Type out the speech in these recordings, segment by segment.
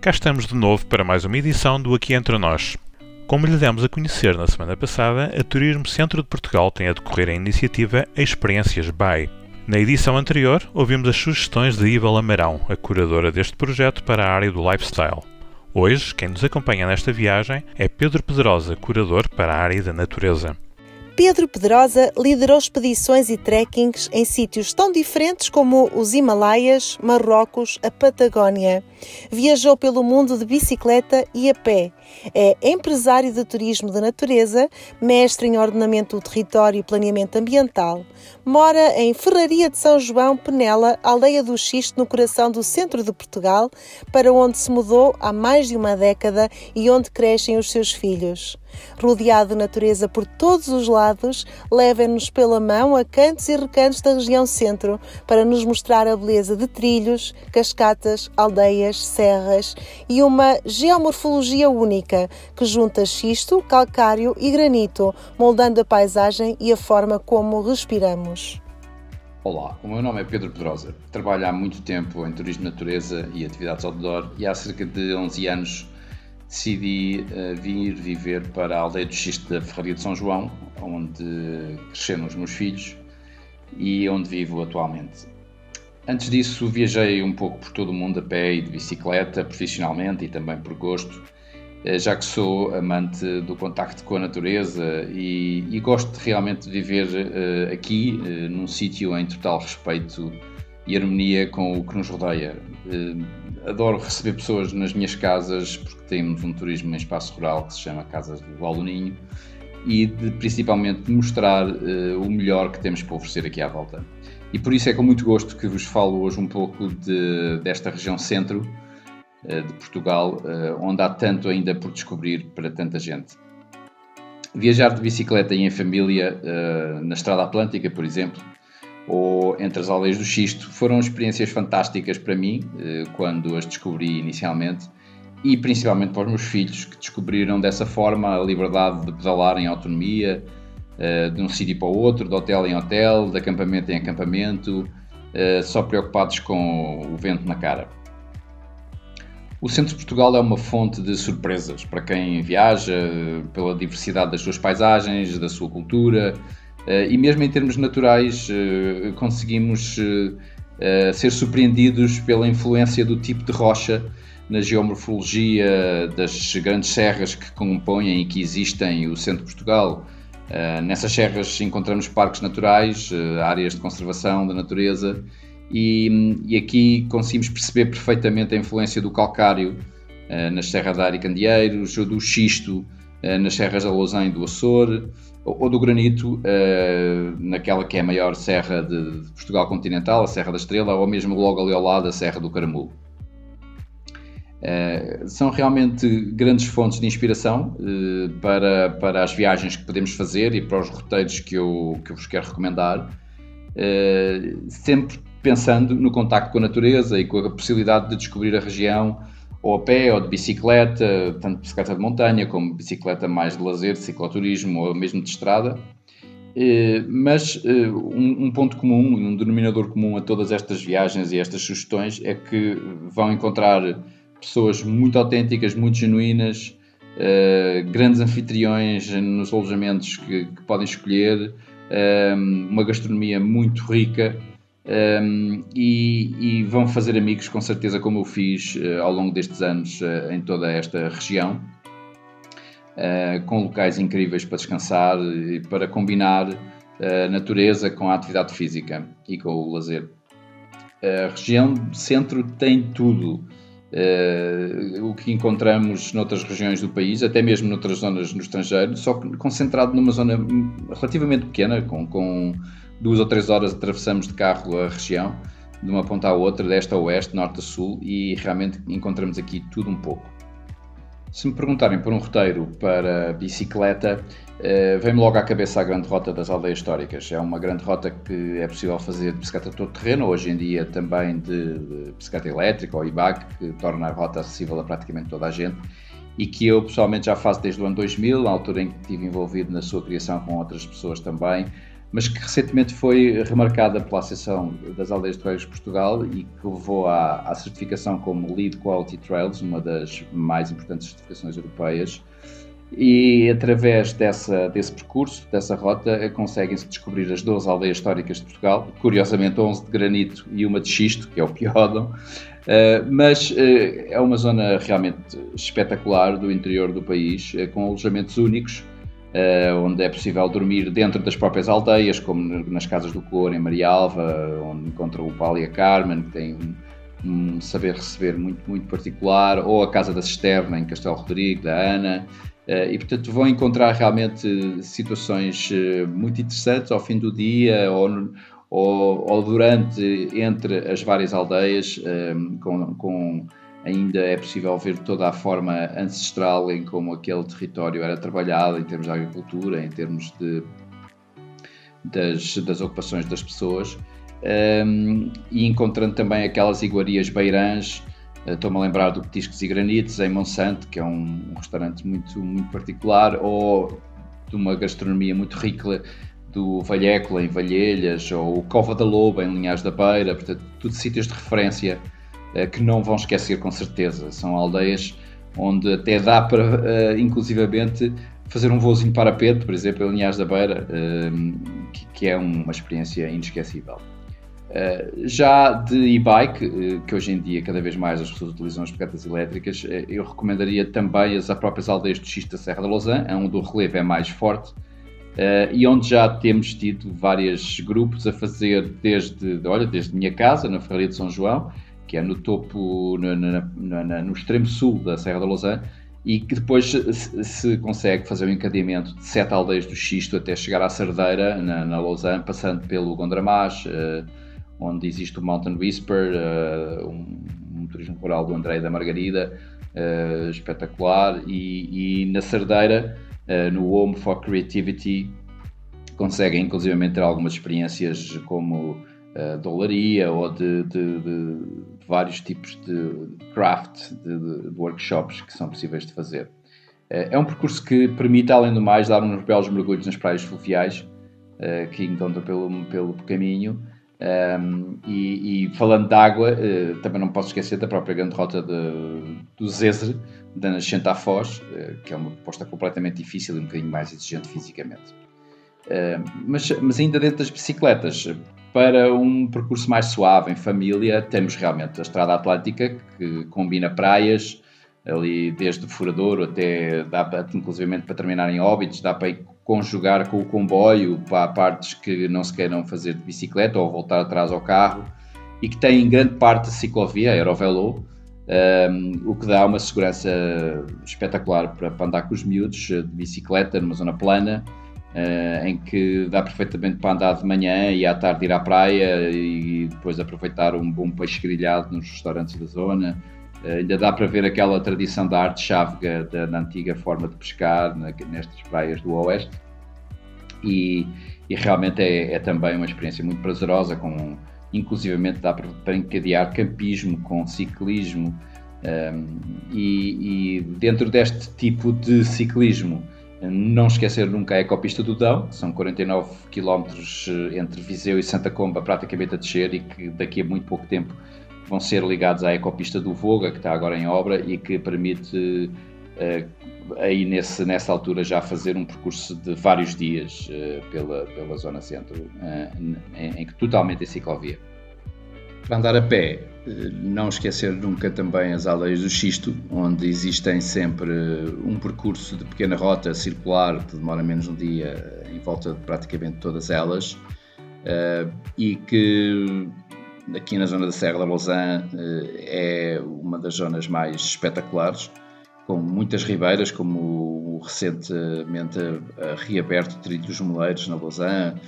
Cá estamos de novo para mais uma edição do Aqui Entre Nós. Como lhe demos a conhecer na semana passada, a Turismo Centro de Portugal tem a decorrer a iniciativa Experiências BY. Na edição anterior, ouvimos as sugestões de Iva Lamarão, a curadora deste projeto para a área do lifestyle. Hoje, quem nos acompanha nesta viagem é Pedro Pedrosa, curador para a área da natureza. Pedro Pedrosa liderou expedições e trekkings em sítios tão diferentes como os Himalaias, Marrocos, a Patagónia. Viajou pelo mundo de bicicleta e a pé. É empresário de turismo de natureza, mestre em ordenamento do território e planeamento ambiental. Mora em Ferraria de São João, Penela, aldeia do Xisto, no coração do centro de Portugal, para onde se mudou há mais de uma década e onde crescem os seus filhos. Rodeado de natureza por todos os lados, leva-nos pela mão a cantos e recantos da região centro para nos mostrar a beleza de trilhos, cascatas, aldeias, serras e uma geomorfologia única que junta xisto, calcário e granito, moldando a paisagem e a forma como respiramos. Olá, o meu nome é Pedro Pedrosa. Trabalho há muito tempo em turismo de natureza e atividades outdoor e há cerca de 11 anos decidi uh, vir viver para a aldeia do Xisto da Ferraria de São João, onde cresceram os meus filhos e onde vivo atualmente. Antes disso, viajei um pouco por todo o mundo a pé e de bicicleta, profissionalmente e também por gosto, uh, já que sou amante do contacto com a natureza e, e gosto realmente de viver uh, aqui, num sítio em total respeito e harmonia com o que nos rodeia adoro receber pessoas nas minhas casas, porque temos um turismo em espaço rural que se chama Casas do Aluninho, e de, principalmente mostrar uh, o melhor que temos para oferecer aqui à volta. E por isso é com muito gosto que vos falo hoje um pouco de, desta região centro uh, de Portugal, uh, onde há tanto ainda por descobrir para tanta gente. Viajar de bicicleta e em família na Estrada Atlântica, por exemplo, ou entre as aldeias do Xisto, foram experiências fantásticas para mim, eh, quando as descobri inicialmente, e principalmente para os meus filhos, que descobriram dessa forma a liberdade de pedalar em autonomia, eh, de um sítio para o outro, de hotel em hotel, de acampamento em acampamento, eh, só preocupados com o vento na cara. O centro de Portugal é uma fonte de surpresas para quem viaja, pela diversidade das suas paisagens, da sua cultura, eh, e mesmo em termos naturais eh, conseguimos eh, ser surpreendidos pela influência do tipo de rocha na geomorfologia das grandes serras que compõem e que existem o centro de Portugal. Nessas serras encontramos parques naturais, áreas de conservação da natureza e, e, aqui conseguimos perceber perfeitamente a influência do calcário nas serras da Ari Candeeiros, do xisto nas serras da Lousã e do Açor, ou do granito naquela que é a maior serra de, de, Portugal continental, a Serra da Estrela, ou mesmo logo ali ao lado a Serra do Caramulo. Uh, são realmente grandes fontes de inspiração uh, para, para as viagens que podemos fazer e para os roteiros que eu, que eu vos quero recomendar, sempre pensando no contacto com a natureza e com a possibilidade de descobrir a região ou a pé ou de bicicleta, tanto bicicleta de montanha como bicicleta mais de lazer, de cicloturismo ou mesmo de estrada. Eh, mas eh, um ponto comum, um denominador comum a todas estas viagens e estas sugestões é que vão encontrar pessoas muito autênticas, muito genuínas, eh, grandes anfitriões nos alojamentos que, que podem escolher, uma gastronomia muito rica um, e, e, vão fazer amigos com certeza como eu fiz uh, ao longo destes anos uh, em toda esta região uh, com locais incríveis para descansar e para combinar a natureza com a atividade física e com o lazer. A região centro tem tudo o que encontramos noutras regiões do país, até mesmo noutras zonas no estrangeiro, só concentrado numa zona relativamente pequena, com, com duas ou três horas atravessamos de carro a região, de uma ponta à outra, deste a oeste, norte a sul, e realmente encontramos aqui tudo um pouco. Se me perguntarem por um roteiro para bicicleta, uh, vem-me logo à cabeça a grande rota das aldeias históricas. É uma grande rota que é possível fazer de bicicleta todo terreno, hoje em dia também de, de bicicleta elétrica ou e-bike, que torna a rota acessível a praticamente toda a gente e que eu pessoalmente já faço desde o ano 2000, na altura em que estive envolvido na sua criação com outras pessoas também, mas que recentemente foi remarcada pela Associação das Aldeias de Trails Portugal e que levou à, à certificação como Lead Quality Trails, uma das mais importantes certificações europeias. E através dessa, desse percurso, dessa rota, conseguem-se descobrir as 12 aldeias históricas de Portugal, curiosamente 11 de granito e uma de xisto, que é o Piódão, uh, mas uh, é uma zona realmente espetacular do interior do país, uh, com alojamentos únicos, onde é possível dormir dentro das próprias aldeias, como nas casas do Cor, em Marialva, onde encontra o Paulo e a Carmen, que tem um, um saber receber muito, muito particular, ou a Casa da Cisterna, em Castelo Rodrigo, da Ana, eh, e, portanto, vão encontrar realmente situações eh, muito interessantes ao fim do dia ou, ou, ou durante, entre as várias aldeias, com, com, ainda é possível ver toda a forma ancestral em como aquele território era trabalhado, em termos de agricultura, em termos de, das, das ocupações das pessoas. Um, e encontrando também aquelas iguarias beirãs eh, estou-me a lembrar do Petiscos e Granitos em Monsanto, que é um, um, restaurante muito, muito particular, ou de uma gastronomia muito rica do Valhécola em Valhelhas, ou o Cova da Loba em Linhares da Beira, portanto, tudo sítios de referência que não vão esquecer com certeza. São aldeias onde até dá para, uh, inclusivamente, fazer um voozinho para Pedro, por exemplo, em Linhares da Beira, uh, que, é uma experiência inesquecível. Eh, já de e-bike, que hoje em dia cada vez mais as pessoas utilizam as bicicletas elétricas, eu recomendaria também as próprias aldeias do Xista da Serra da Lausanne, onde o relevo é mais forte e onde já temos tido vários grupos a fazer desde, olha, desde minha casa, na Ferraria de São João, que é no topo, no, no, no, no extremo sul da Serra da Lausanne, e que depois se, se, consegue fazer o um encadeamento de sete aldeias do Xisto até chegar à Sardeira, na, na Lausanne, passando pelo Gondramás, uh, onde existe o Mountain Whisper, uh, um, um, turismo rural do André da Margarida, uh, espetacular, e, e, na Cerdeira, uh, no Home for Creativity, conseguem inclusivamente ter algumas experiências como uh, dolaria ou de, de, de, vários tipos de craft, de, de, workshops que são possíveis de fazer. É um percurso que permite, além do mais, dar uns belos mergulhos nas praias fluviais que encontram pelo, pelo caminho um, e, e, falando de água, uh, também não posso esquecer da própria grande rota de, do Zezer, da Nascente à Foz, que é uma proposta completamente difícil e um bocadinho mais exigente fisicamente. Uh, mas, mas ainda dentro das bicicletas, para um percurso mais suave, em família, temos realmente a Estrada Atlântica, que combina praias, ali desde Furador até, dá inclusive para terminar em Óbitos, dá para conjugar com o comboio para partes que não se queiram fazer de bicicleta ou voltar atrás ao carro e que tem grande parte ciclovia, aerovelo, um, o que dá uma segurança espetacular para, para, andar com os miúdos eh, de bicicleta numa zona plana, uh, em que dá perfeitamente para andar de manhã e à tarde ir à praia e depois aproveitar um bom peixe grelhado nos restaurantes da zona. Uh, ainda dá para ver aquela tradição da arte chávega da, da antiga forma de pescar na, nestas praias do Oeste e, e realmente é, é, também uma experiência muito prazerosa, com, inclusivamente dá para, encadear campismo com ciclismo um, e, e, dentro deste tipo de ciclismo não esquecer nunca a Ecopista do Dão, são 49 km eh, entre Viseu e Santa Comba praticamente a descer e que daqui a muito pouco tempo vão ser ligados à ecopista do Voga, que está agora em obra e que permite uh, aí nesse, nessa altura já fazer um percurso de vários dias uh, pela, pela zona centro, em, em, totalmente é ciclovia. Para andar a pé, não esquecer nunca também as aldeias do Xisto, onde existem sempre um percurso de pequena rota circular que demora menos um dia em volta de praticamente todas elas e que aqui na zona da Serra da Lausanne eh, é uma das zonas mais espetaculares, com muitas ribeiras, como o recentemente reaberto Trilho dos Moleiros na Lausanne,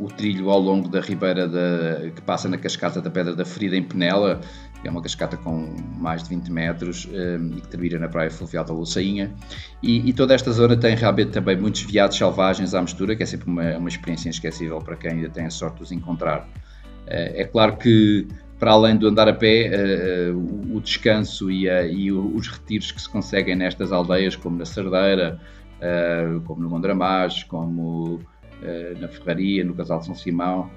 o trilho ao longo da ribeira da, que passa na cascata da Pedra da Ferida em Penela, que é uma cascata com mais de 20 metros eh, e que termina na praia fluvial da Luçainha. E, e, toda esta zona tem realmente também muitos veados selvagens à mistura, que é sempre uma, uma experiência inesquecível para quem ainda tem a sorte de os encontrar. Eh, é claro que, para além do andar a pé, eh, eh, o descanso e, e os retiros que se conseguem nestas aldeias, como na Cerdeira, como no Mondramás, como na Ferraria, no Casal de São Simão,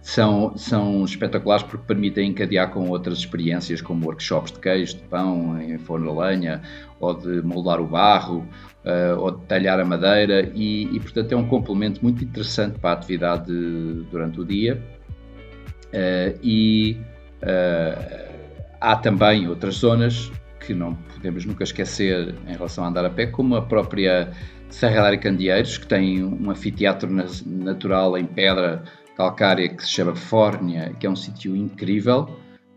são, são espetaculares porque permitem encadear com outras experiências, como workshops de queijo, de pão, em forno a lenha, ou de moldar o barro, uh, ou de talhar a madeira, e, e, portanto é um complemento muito interessante para a atividade durante o dia. Uh, e uh, há também outras zonas que não podemos nunca esquecer em relação a andar a pé, como a própria Serra de Candeeiros, que tem um anfiteatro natural em pedra calcária que se chama Fórnia, que é um sítio incrível,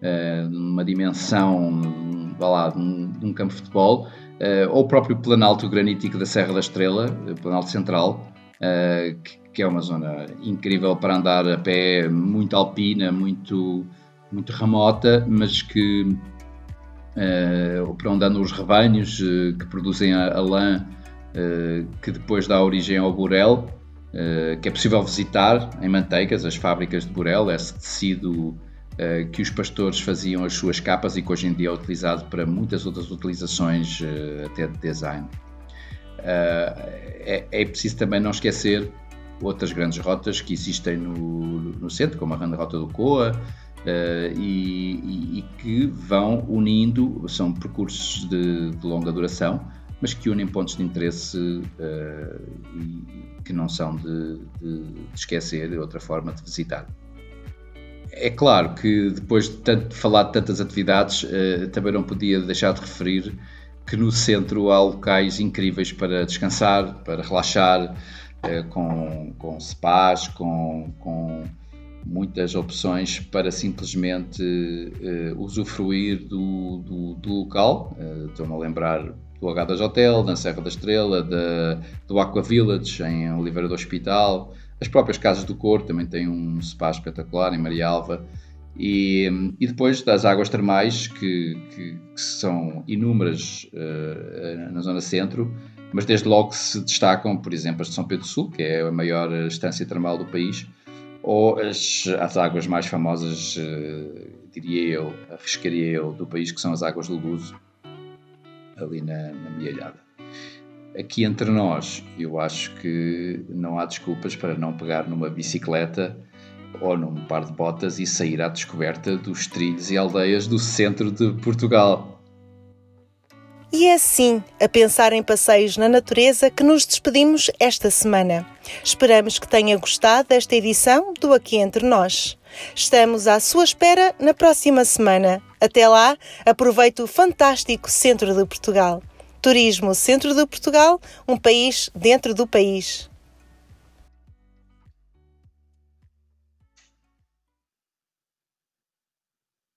uh, numa dimensão, vá lá, de um, campo de futebol, uh, ou o próprio Planalto Granítico da Serra da Estrela, o Planalto Central, que, é uma zona incrível para andar a pé, muito alpina, muito, muito remota, mas que para onde andam os rebanhos que produzem a lã que depois dá origem ao burel, eh, que é possível visitar em Manteigas, as fábricas de Burel, esse tecido uh, que os pastores faziam as suas capas e que hoje em dia é utilizado para muitas outras utilizações, até de design. É, é, preciso também não esquecer outras grandes rotas que existem no, no centro, como a Rota do Coa, Uh, e, e, e, que vão unindo, são percursos de, de, longa duração, mas que unem pontos de interesse uh, e que não são de, de, de esquecer, de outra forma de visitar. É claro que depois de tanto, falar de tantas atividades, uh, também não podia deixar de referir que no centro há locais incríveis para descansar, para relaxar, uh, com, com spas, com, com muitas opções para simplesmente uh, usufruir do, do, do local. Estou-me a lembrar do Hotel, da Serra da Estrela, da, do Aqua Village em Oliveira do Hospital, as próprias Casas do Corpo também têm um spa espetacular em Maria Alva. E, e depois das águas termais, que, que, que são inúmeras uh, na zona centro, mas desde logo se destacam, por exemplo, as de São Pedro do Sul, que é a maior estância termal do país, ou as, as águas mais famosas, uh, diria eu, arriscaria eu, do país, que são as águas do Luso, ali na, na. Aqui entre nós, eu acho que não há desculpas para não pegar numa bicicleta ou num par de botas e sair à descoberta dos trilhos e aldeias do centro de Portugal. E é assim, a pensar em passeios na natureza, que nos despedimos esta semana. Esperamos que tenha gostado desta edição do Aqui Entre Nós. Estamos à sua espera na próxima semana. Até lá, aproveite o fantástico centro de Portugal. Turismo Centro de Portugal, um país dentro do país.